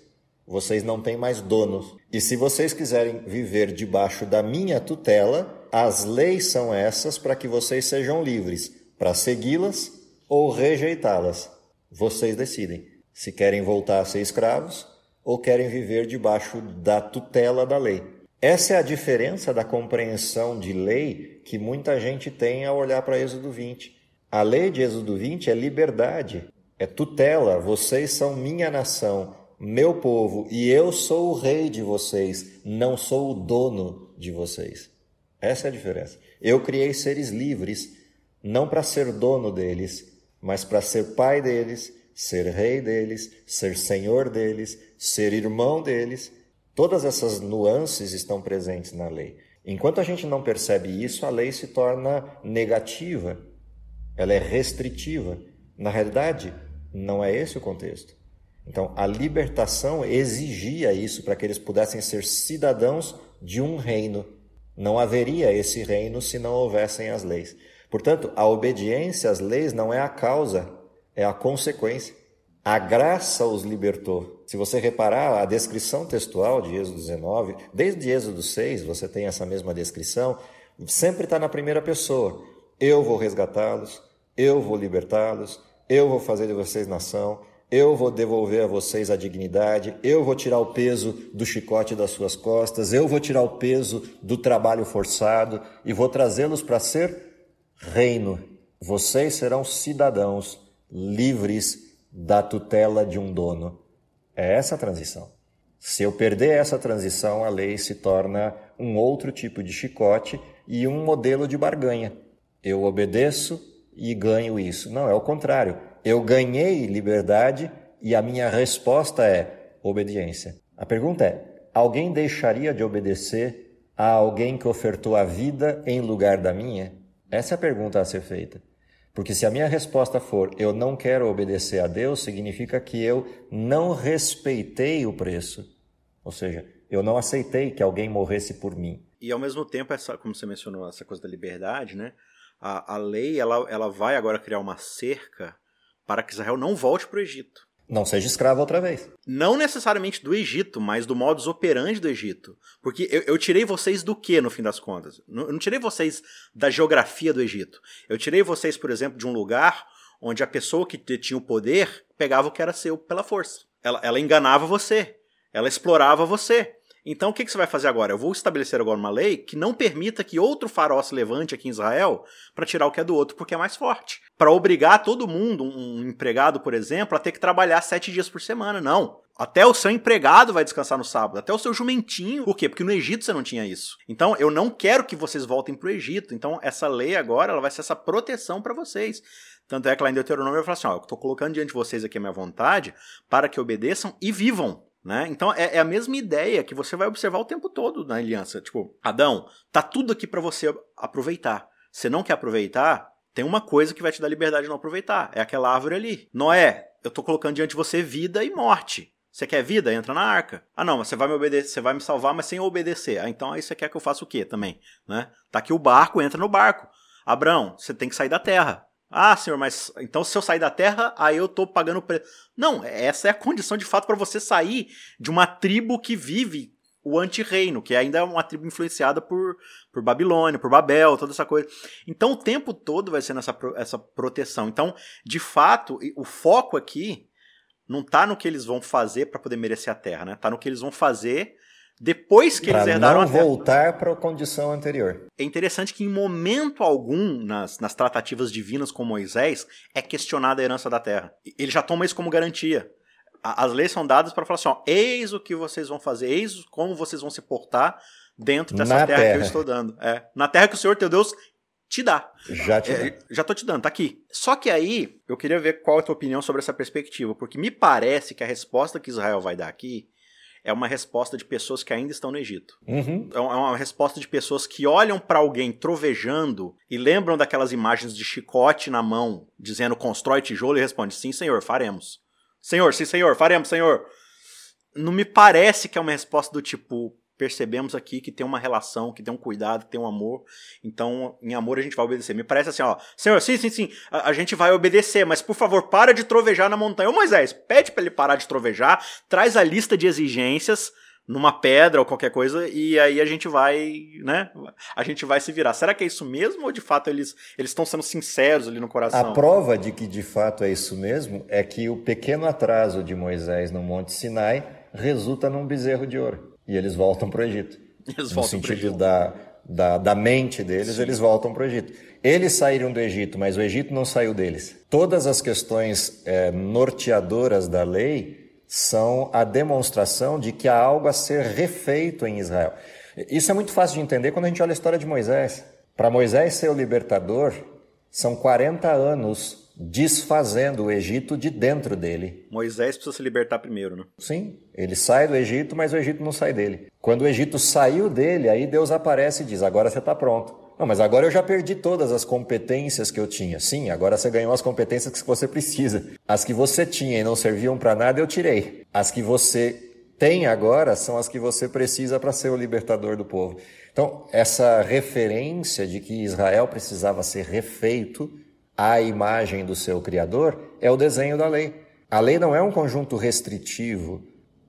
vocês não têm mais donos. E se vocês quiserem viver debaixo da minha tutela, as leis são essas para que vocês sejam livres para segui-las ou rejeitá-las. Vocês decidem se querem voltar a ser escravos ou querem viver debaixo da tutela da lei. Essa é a diferença da compreensão de lei que muita gente tem ao olhar para Êxodo 20. A lei de Êxodo 20 é liberdade, é tutela, vocês são minha nação, meu povo, e eu sou o rei de vocês, não sou o dono de vocês. Essa é a diferença. Eu criei seres livres, não para ser dono deles, mas para ser pai deles, ser rei deles, ser senhor deles, ser irmão deles. Todas essas nuances estão presentes na lei. Enquanto a gente não percebe isso, a lei se torna negativa, ela é restritiva. Na realidade, não é esse o contexto. Então, a libertação exigia isso para que eles pudessem ser cidadãos de um reino. Não haveria esse reino se não houvessem as leis. Portanto, a obediência às leis não é a causa, é a consequência. A graça os libertou. Se você reparar a descrição textual de Êxodo 19, desde Êxodo 6, você tem essa mesma descrição, sempre está na primeira pessoa. Eu vou resgatá-los, eu vou libertá-los, eu vou fazer de vocês nação, eu vou devolver a vocês a dignidade, eu vou tirar o peso do chicote das suas costas, eu vou tirar o peso do trabalho forçado e vou trazê-los para ser reino. Vocês serão cidadãos livres da tutela de um dono. É essa a transição. Se eu perder essa transição, a lei se torna um outro tipo de chicote e um modelo de barganha. Eu obedeço e ganho isso. Não, é o contrário. Eu ganhei liberdade e a minha resposta é obediência. A pergunta é: alguém deixaria de obedecer a alguém que ofertou a vida em lugar da minha? Essa é a pergunta a ser feita. Porque se a minha resposta for eu não quero obedecer a Deus, significa que eu não respeitei o preço. Ou seja, eu não aceitei que alguém morresse por mim. E ao mesmo tempo, essa, como você mencionou, essa coisa da liberdade, né? A, a lei ela, ela vai agora criar uma cerca para que Israel não volte para o Egito. Não seja escravo outra vez. Não necessariamente do Egito, mas do modus operandi do Egito. Porque eu, eu tirei vocês do que, no fim das contas? Eu não tirei vocês da geografia do Egito. Eu tirei vocês, por exemplo, de um lugar onde a pessoa que tinha o poder pegava o que era seu pela força. Ela, ela enganava você. Ela explorava você. Então o que, que você vai fazer agora? Eu vou estabelecer agora uma lei que não permita que outro farol se levante aqui em Israel para tirar o que é do outro, porque é mais forte. Para obrigar todo mundo, um empregado, por exemplo, a ter que trabalhar sete dias por semana. Não. Até o seu empregado vai descansar no sábado, até o seu jumentinho. Por quê? Porque no Egito você não tinha isso. Então eu não quero que vocês voltem para o Egito. Então essa lei agora ela vai ser essa proteção para vocês. Tanto é que lá em Deuteronômio eu falo assim: ó, eu estou colocando diante de vocês aqui a minha vontade para que obedeçam e vivam. Né? Então é, é, a mesma ideia que você vai observar o tempo todo na aliança. Tipo, Adão, tá tudo aqui para você aproveitar. Você não quer aproveitar? Tem uma coisa que vai te dar liberdade de não aproveitar. É aquela árvore ali. Noé, eu tô colocando diante de você vida e morte. Você quer vida? Entra na arca. Ah, não, você vai me obedecer, você vai me salvar, mas sem obedecer. Ah, então aí você quer que eu faça o quê também? Né? Tá aqui o barco, entra no barco. Abraão, você tem que sair da terra. Ah, senhor, mas então se eu sair da terra, aí eu tô pagando preço. Não, essa é a condição de fato para você sair de uma tribo que vive o anti-reino, que ainda é uma tribo influenciada por, por Babilônia, por Babel, toda essa coisa. Então o tempo todo vai ser nessa essa proteção. Então, de fato, o foco aqui não tá no que eles vão fazer para poder merecer a terra, né? Tá no que eles vão fazer depois que pra eles herdaram não voltar para a condição anterior. É interessante que em momento algum nas, nas tratativas divinas com Moisés é questionada a herança da terra. Ele já toma isso como garantia. As leis são dadas para falar assim: ó, eis o que vocês vão fazer, eis como vocês vão se portar dentro dessa terra, terra, que eu estou dando. É, na terra que o Senhor teu Deus te dá. Já te é, Já tô te dando, tá aqui. Só que aí, eu queria ver qual é a tua opinião sobre essa perspectiva, porque me parece que a resposta que Israel vai dar aqui é uma resposta de pessoas que ainda estão no Egito. Uhum. É uma resposta de pessoas que olham para alguém trovejando e lembram daquelas imagens de chicote na mão, dizendo constrói tijolo e responde sim, senhor, faremos. Senhor, sim, senhor, faremos, senhor. Não me parece que é uma resposta do tipo percebemos aqui que tem uma relação, que tem um cuidado, que tem um amor. Então, em amor a gente vai obedecer. Me parece assim, ó, Senhor, sim, sim, sim, a, a gente vai obedecer, mas por favor, para de trovejar na montanha. Ô Moisés, pede para ele parar de trovejar, traz a lista de exigências numa pedra ou qualquer coisa e aí a gente vai, né? A gente vai se virar. Será que é isso mesmo ou de fato eles eles estão sendo sinceros ali no coração? A prova de que de fato é isso mesmo é que o pequeno atraso de Moisés no Monte Sinai resulta num bezerro de ouro. E eles voltam para o Egito. Eles no sentido da, da, da, mente deles, Sim. eles voltam para o Egito. Eles saíram do Egito, mas o Egito não saiu deles. Todas as questões é, norteadoras da lei são a demonstração de que há algo a ser refeito em Israel. Isso é muito fácil de entender quando a gente olha a história de Moisés. Para Moisés ser o libertador, são 40 anos desfazendo o Egito de dentro dele. Moisés precisa se libertar primeiro, né? Sim, ele sai do Egito, mas o Egito não sai dele. Quando o Egito saiu dele, aí Deus aparece e diz: Agora você está pronto. Não, mas agora eu já perdi todas as competências que eu tinha. Sim, agora você ganhou as competências que você precisa. As que você tinha e não serviam para nada, eu tirei. As que você tem agora são as que você precisa para ser o libertador do povo. Então, essa referência de que Israel precisava ser refeito à imagem do seu Criador é o desenho da lei. A lei não é um conjunto restritivo.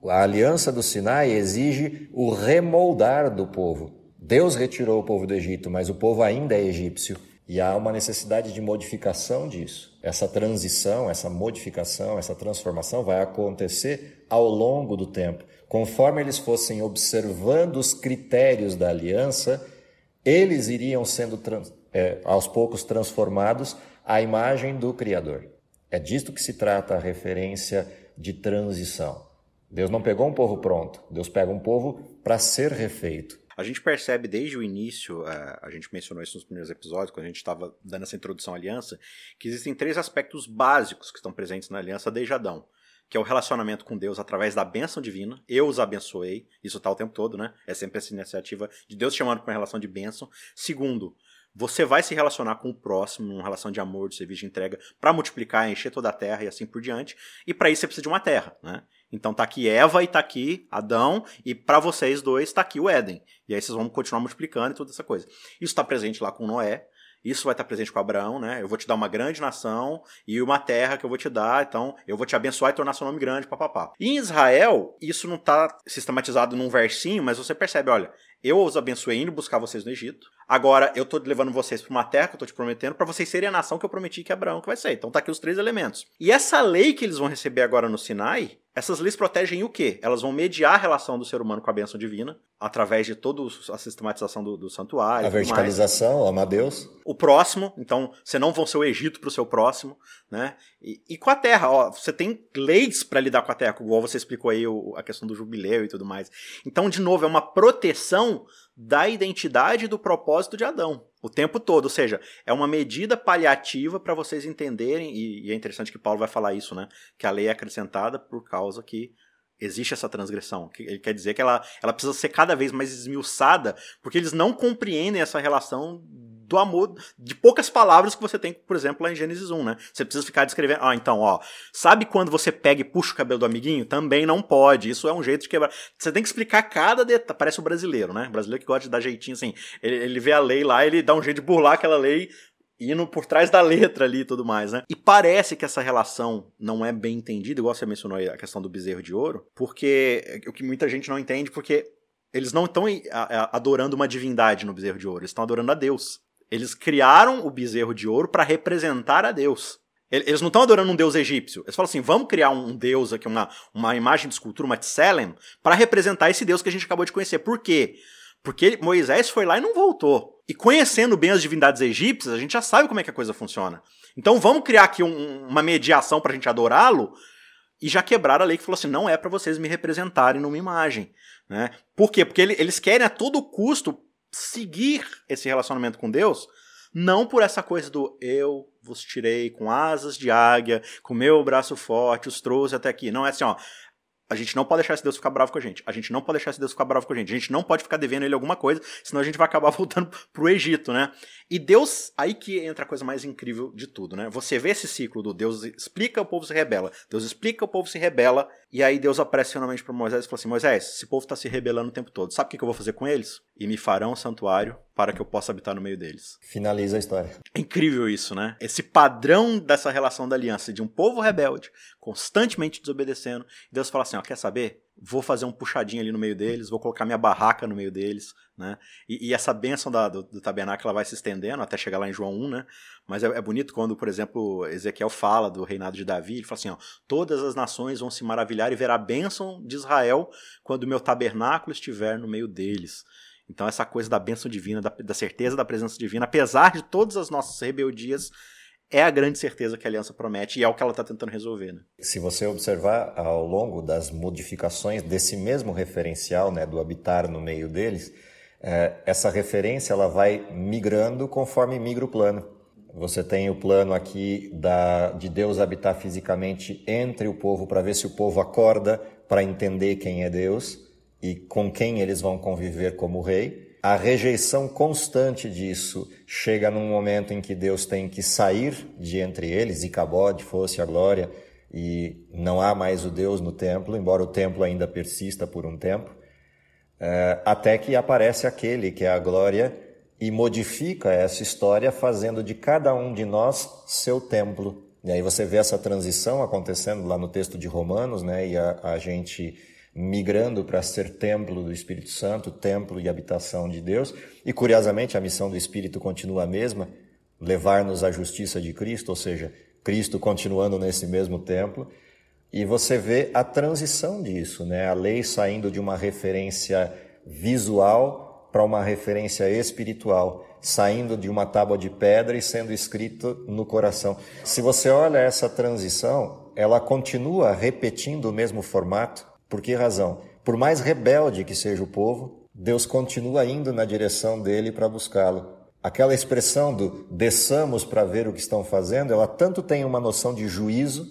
A aliança do Sinai exige o remoldar do povo. Deus retirou o povo do Egito, mas o povo ainda é egípcio. E há uma necessidade de modificação disso. Essa transição, essa modificação, essa transformação vai acontecer ao longo do tempo. Conforme eles fossem observando os critérios da aliança, eles iriam sendo é, aos poucos transformados à imagem do Criador. É disto que se trata a referência de transição. Deus não pegou um povo pronto, Deus pega um povo para ser refeito. A gente percebe desde o início, é, a gente mencionou isso nos primeiros episódios, quando a gente estava dando essa introdução à aliança, que existem três aspectos básicos que estão presentes na aliança desde Adão. Que é o relacionamento com Deus através da bênção divina. Eu os abençoei. Isso está o tempo todo, né? É sempre essa iniciativa de Deus chamando para uma relação de bênção. Segundo, você vai se relacionar com o próximo, numa relação de amor, de serviço de entrega, para multiplicar, encher toda a terra e assim por diante. E para isso você precisa de uma terra, né? Então tá aqui Eva e tá aqui Adão, e para vocês dois tá aqui o Éden. E aí vocês vão continuar multiplicando e toda essa coisa. Isso está presente lá com Noé, isso vai estar presente com Abraão, né? Eu vou te dar uma grande nação e uma terra que eu vou te dar, então eu vou te abençoar e tornar seu nome grande, papapá. Em Israel, isso não está sistematizado num versinho, mas você percebe, olha, eu os abençoei indo buscar vocês no Egito. Agora eu tô levando vocês para uma terra que eu tô te prometendo para vocês serem a nação que eu prometi que Abraão que vai ser. Então tá aqui os três elementos. E essa lei que eles vão receber agora no Sinai, essas leis protegem o quê? Elas vão mediar a relação do ser humano com a bênção divina, através de toda a sistematização do, do santuário. A verticalização, amar Deus. O próximo, então, você não vão ser o Egito para o seu próximo, né? E, e, com a terra, ó, você tem leis para lidar com a terra, igual você explicou aí o, a questão do jubileu e tudo mais. Então, de novo, é uma proteção da identidade e do propósito de Adão o tempo todo, ou seja, é uma medida paliativa para vocês entenderem e, é interessante que Paulo vai falar isso, né? Que a lei é acrescentada por causa que existe essa transgressão. Ele quer dizer que ela, ela precisa ser cada vez mais esmiuçada, porque eles não compreendem essa relação do amor, de poucas palavras que você tem, por exemplo, lá em Gênesis 1, né? Você precisa ficar descrevendo. Ah, então, ó, sabe quando você pega e puxa o cabelo do amiguinho? Também não pode. Isso é um jeito de quebrar. Você tem que explicar cada detalhe. Parece o brasileiro, né? O brasileiro que gosta de dar jeitinho assim. Ele, ele vê a lei lá, ele dá um jeito de burlar aquela lei indo por trás da letra ali e tudo mais, né? E parece que essa relação não é bem entendida, igual você mencionou aí a questão do bezerro de ouro, porque o que muita gente não entende, porque eles não estão adorando uma divindade no bezerro de ouro, eles estão adorando a Deus. Eles criaram o bezerro de ouro para representar a Deus. Eles não estão adorando um deus egípcio. Eles falam assim: vamos criar um deus aqui, uma, uma imagem de escultura, uma Tselem, para representar esse deus que a gente acabou de conhecer. Por quê? Porque Moisés foi lá e não voltou. E conhecendo bem as divindades egípcias, a gente já sabe como é que a coisa funciona. Então vamos criar aqui um, uma mediação para a gente adorá-lo e já quebrar a lei que falou assim: não é para vocês me representarem numa imagem. Né? Por quê? Porque eles querem a todo custo seguir esse relacionamento com Deus, não por essa coisa do eu vos tirei com asas de águia, com meu braço forte, os trouxe até aqui. Não é assim, ó. A gente não pode deixar esse Deus ficar bravo com a gente. A gente não pode deixar esse Deus ficar bravo com a gente. A gente não pode ficar devendo ele alguma coisa, senão a gente vai acabar voltando pro Egito, né? E Deus, aí que entra a coisa mais incrível de tudo, né? Você vê esse ciclo do Deus explica, o povo se rebela. Deus explica, o povo se rebela. E aí Deus aparece finalmente para Moisés e fala assim: Moisés, esse povo está se rebelando o tempo todo. Sabe o que eu vou fazer com eles? E me farão um santuário para que eu possa habitar no meio deles. Finaliza a história. É incrível isso, né? Esse padrão dessa relação da aliança de um povo rebelde, constantemente desobedecendo. Deus fala assim: ó, quer saber? Vou fazer um puxadinho ali no meio deles, vou colocar minha barraca no meio deles, né? E, e essa bênção da, do, do, tabernáculo ela vai se estendendo até chegar lá em João 1, né? Mas é, é, bonito quando, por exemplo, Ezequiel fala do reinado de Davi, ele fala assim, ó, todas as nações vão se maravilhar e ver a bênção de Israel quando o meu tabernáculo estiver no meio deles. Então essa coisa da bênção divina, da, da certeza da presença divina, apesar de todas as nossas rebeldias, é a grande certeza que a aliança promete e é o que ela está tentando resolver. Né? Se você observar ao longo das modificações desse mesmo referencial, né, do habitar no meio deles, é, essa referência ela vai migrando conforme migra o plano. Você tem o plano aqui da, de Deus habitar fisicamente entre o povo para ver se o povo acorda para entender quem é Deus e com quem eles vão conviver como rei a rejeição constante disso chega num momento em que Deus tem que sair de entre eles, e Cabode fosse a glória, e não há mais o Deus no templo, embora o templo ainda persista por um tempo, é, até que aparece aquele que é a glória e modifica essa história, fazendo de cada um de nós seu templo. E aí você vê essa transição acontecendo lá no texto de Romanos, né? E a, a gente migrando para ser templo do Espírito Santo, templo e habitação de Deus. E curiosamente, a missão do Espírito continua a mesma, levar-nos à justiça de Cristo, ou seja, Cristo continuando nesse mesmo templo. E você vê a transição disso, né? A lei saindo de uma referência visual para uma referência espiritual, saindo de uma tábua de pedra e sendo escrito no coração. Se você olha essa transição, ela continua repetindo o mesmo formato. Por que razão? Por mais rebelde que seja o povo, Deus continua indo na direção dele para buscá-lo. Aquela expressão do desçamos para ver o que estão fazendo, ela tanto tem uma noção de juízo,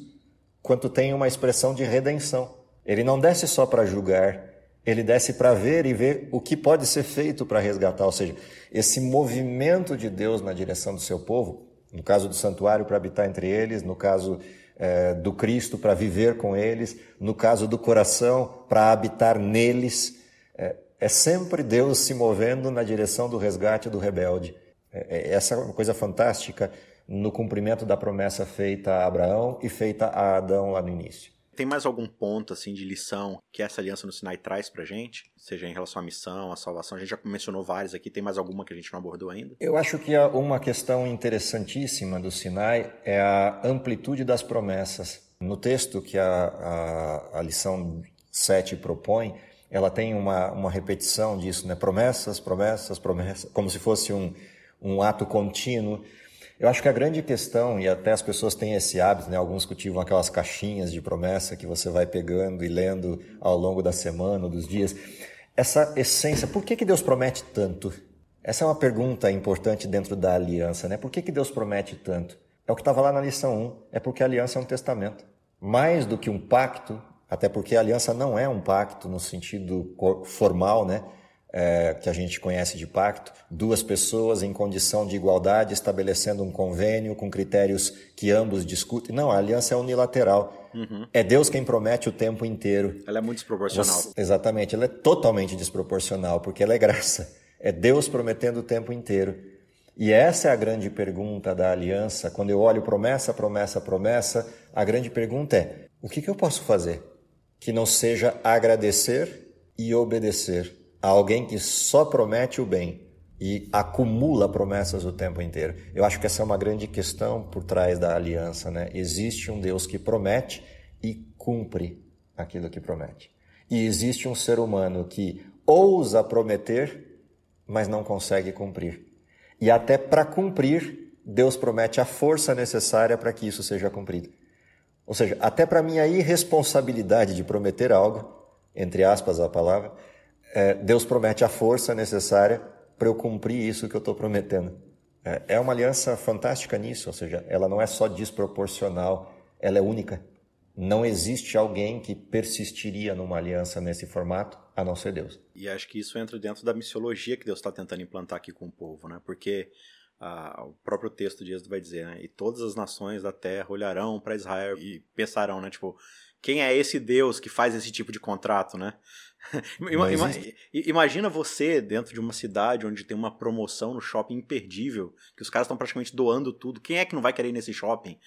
quanto tem uma expressão de redenção. Ele não desce só para julgar, ele desce para ver e ver o que pode ser feito para resgatar. Ou seja, esse movimento de Deus na direção do seu povo, no caso do santuário para habitar entre eles, no caso é, do Cristo para viver com eles, no caso do coração para habitar neles, é, é sempre Deus se movendo na direção do resgate do rebelde. É, é, essa é uma coisa fantástica no cumprimento da promessa feita a Abraão e feita a Adão lá no início. Tem mais algum ponto assim de lição que essa aliança no Sinai traz pra gente? Seja em relação à missão, à salvação? A gente já mencionou várias aqui, tem mais alguma que a gente não abordou ainda? Eu acho que uma questão interessantíssima do Sinai é a amplitude das promessas. No texto que a, a, a lição 7 propõe, ela tem uma, uma repetição disso, né? Promessas, promessas, promessas, como se fosse um, um ato contínuo. Eu acho que a grande questão, e até as pessoas têm esse hábito, né? alguns cultivam aquelas caixinhas de promessa que você vai pegando e lendo ao longo da semana, dos dias. Essa essência, por que, que Deus promete tanto? Essa é uma pergunta importante dentro da aliança, né? Por que, que Deus promete tanto? É o que estava lá na lição 1, é porque a aliança é um testamento. Mais do que um pacto, até porque a aliança não é um pacto no sentido formal, né? É, que a gente conhece de pacto, duas pessoas em condição de igualdade estabelecendo um convênio com critérios que ambos discutem. Não, a aliança é unilateral. Uhum. É Deus quem promete o tempo inteiro. Ela é muito desproporcional. Você, exatamente, ela é totalmente desproporcional, porque ela é graça. É Deus prometendo o tempo inteiro. E essa é a grande pergunta da aliança. Quando eu olho promessa, promessa, promessa, a grande pergunta é: o que, que eu posso fazer que não seja agradecer e obedecer? A alguém que só promete o bem e acumula promessas o tempo inteiro. Eu acho que essa é uma grande questão por trás da aliança, né? Existe um Deus que promete e cumpre aquilo que promete. E existe um ser humano que ousa prometer, mas não consegue cumprir. E até para cumprir, Deus promete a força necessária para que isso seja cumprido. Ou seja, até para minha irresponsabilidade de prometer algo, entre aspas a palavra, é, Deus promete a força necessária para eu cumprir isso que eu estou prometendo. É, é uma aliança fantástica nisso, ou seja, ela não é só desproporcional, ela é única. Não existe alguém que persistiria numa aliança nesse formato, a não ser Deus. E acho que isso entra dentro da missiologia que Deus está tentando implantar aqui com o povo, né? Porque ah, o próprio texto de Êxodo vai dizer, né? E todas as nações da terra olharão para Israel e pensarão, né? Tipo, quem é esse Deus que faz esse tipo de contrato, né? Imagina você dentro de uma cidade onde tem uma promoção no shopping imperdível, que os caras estão praticamente doando tudo. Quem é que não vai querer ir nesse shopping?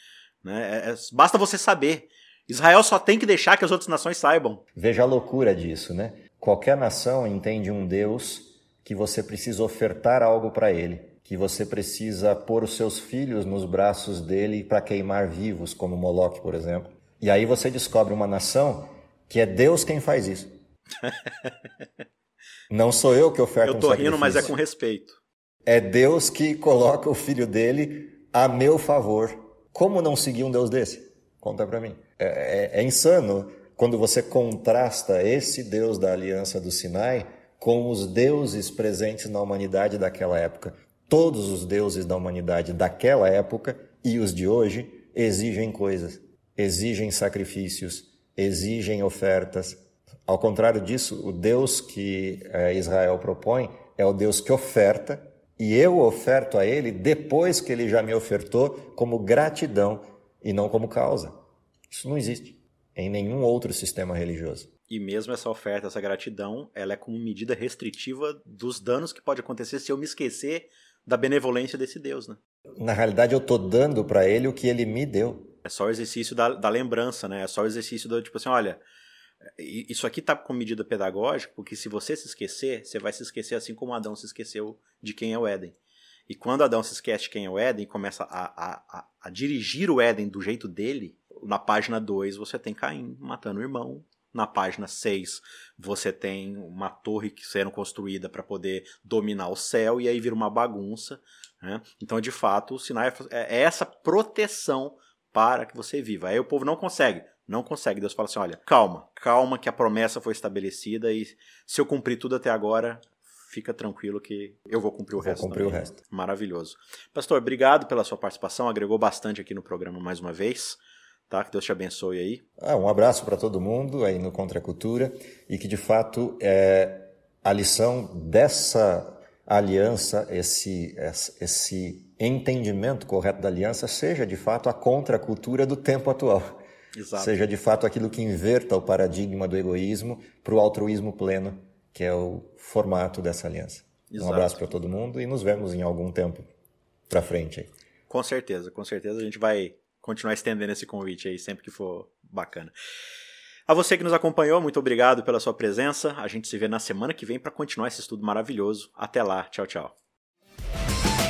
Né? É, é, basta você saber. Israel só tem que deixar que as outras nações saibam. Veja a loucura disso, né? Qualquer nação entende um Deus que você precisa ofertar algo para ele, que você precisa pôr os seus filhos nos braços dele para queimar vivos, como Moloque, por exemplo. E aí você descobre uma nação que é Deus quem faz isso. Não sou eu que oferto Eu tô um rindo, mas é com respeito. É Deus que coloca o filho dele a meu favor. Como não seguir um Deus desse? Conta para mim. É, é, é insano quando você contrasta esse Deus da aliança do Sinai com os deuses presentes na humanidade daquela época. Todos os deuses da humanidade daquela época e os de hoje exigem coisas, exigem sacrifícios, exigem ofertas, ao contrário disso, o Deus que é, Israel propõe é o Deus que oferta, e eu oferto a ele depois que ele já me ofertou como gratidão e não como causa. Isso não existe em nenhum outro sistema religioso. E mesmo essa oferta, essa gratidão, ela é como medida restritiva dos danos que pode acontecer se eu me esquecer da benevolência desse Deus, né? Na realidade, eu estou dando para ele o que ele me deu. É só o exercício da, da lembrança, né? É só o exercício do tipo assim, olha, isso aqui tá com medida pedagógica, porque se você se esquecer, você vai se esquecer assim como Adão se esqueceu de quem é o Éden. E quando Adão se esquece de quem é o Éden começa a, a, a, a dirigir o Éden do jeito dele, na página 2 você tem Caim matando o irmão. Na página 6 você tem uma torre que sendo construída para poder dominar o céu e aí vira uma bagunça. Né? Então, de fato, o Sinai é, é essa proteção para que você viva. Aí o povo não consegue. Não consegue. Deus fala assim: olha, calma, calma, que a promessa foi estabelecida e se eu cumprir tudo até agora, fica tranquilo que eu vou cumprir o vou resto. cumprir também. o resto. Maravilhoso. Pastor, obrigado pela sua participação, agregou bastante aqui no programa mais uma vez. Tá? Que Deus te abençoe aí. Ah, um abraço para todo mundo aí no Contra a Cultura e que de fato é a lição dessa aliança, esse, esse entendimento correto da aliança, seja de fato a contracultura do tempo atual. Exato. Seja de fato aquilo que inverta o paradigma do egoísmo para o altruísmo pleno, que é o formato dessa aliança. Exato. Um abraço para todo mundo e nos vemos em algum tempo para frente. Aí. Com certeza, com certeza a gente vai continuar estendendo esse convite aí sempre que for bacana. A você que nos acompanhou, muito obrigado pela sua presença. A gente se vê na semana que vem para continuar esse estudo maravilhoso. Até lá, tchau, tchau.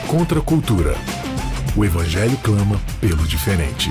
Contra a cultura. O evangelho clama pelo diferente.